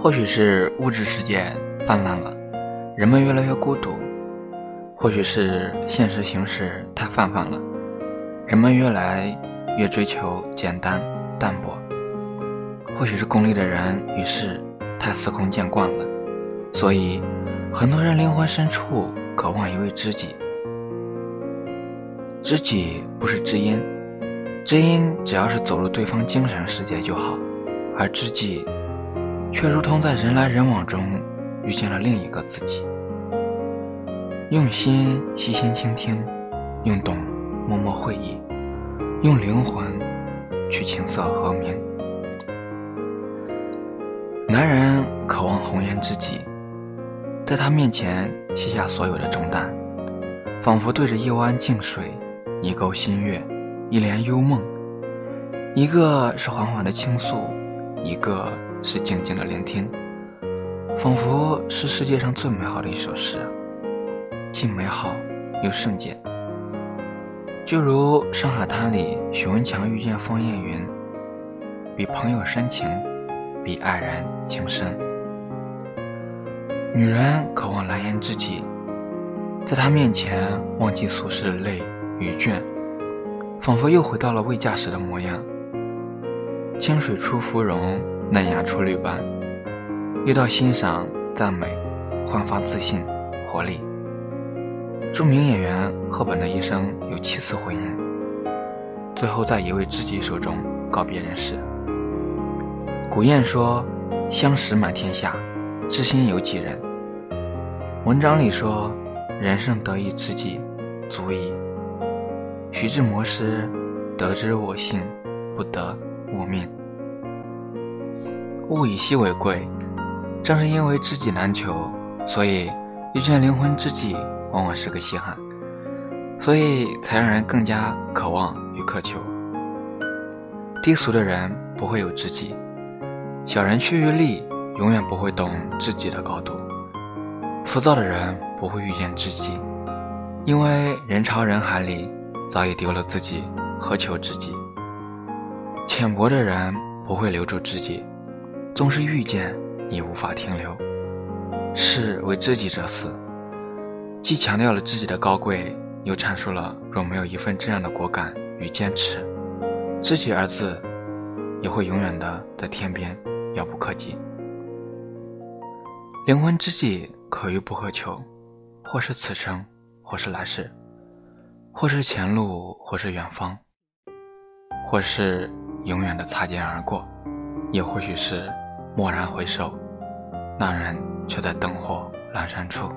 或许是物质世界泛滥了，人们越来越孤独；或许是现实形势太泛泛了，人们越来越追求简单淡泊；或许是功利的人与事太司空见惯了，所以很多人灵魂深处渴望一位知己。知己不是知音，知音只要是走入对方精神世界就好，而知己。却如同在人来人往中遇见了另一个自己，用心细心倾听，用懂默默会意，用灵魂去琴瑟和鸣。男人渴望红颜知己，在他面前卸下所有的重担，仿佛对着一湾静水，一钩新月，一帘幽梦。一个是缓缓的倾诉，一个。是静静的聆听，仿佛是世界上最美好的一首诗，既美好又圣洁。就如《上海滩》里许文强遇见方艳云，比朋友深情，比爱人情深。女人渴望蓝颜知己，在他面前忘记俗世的累与倦，仿佛又回到了未嫁时的模样。清水出芙蓉。嫩芽出绿般，遇到欣赏、赞美，焕发自信、活力。著名演员赫本的一生有七次婚姻，最后在一位知己手中告别人世。古谚说：“相识满天下，知心有几人？”文章里说：“人生得一知己，足矣。”徐志摩诗：“得之我幸，不得我命。”物以稀为贵，正是因为知己难求，所以遇见灵魂知己往往是个稀罕，所以才让人更加渴望与渴求。低俗的人不会有知己，小人趋于利，永远不会懂知己的高度。浮躁的人不会遇见知己，因为人潮人海里早已丢了自己，何求知己？浅薄的人不会留住知己。纵是遇见，也无法停留。士为知己者死，既强调了知己的高贵，又阐述了若没有一份这样的果敢与坚持，知己二字也会永远的在天边遥不可及。灵魂知己可遇不可求，或是此生，或是来世，或是前路，或是远方，或是永远的擦肩而过，也或许是。蓦然回首，那人却在灯火阑珊处。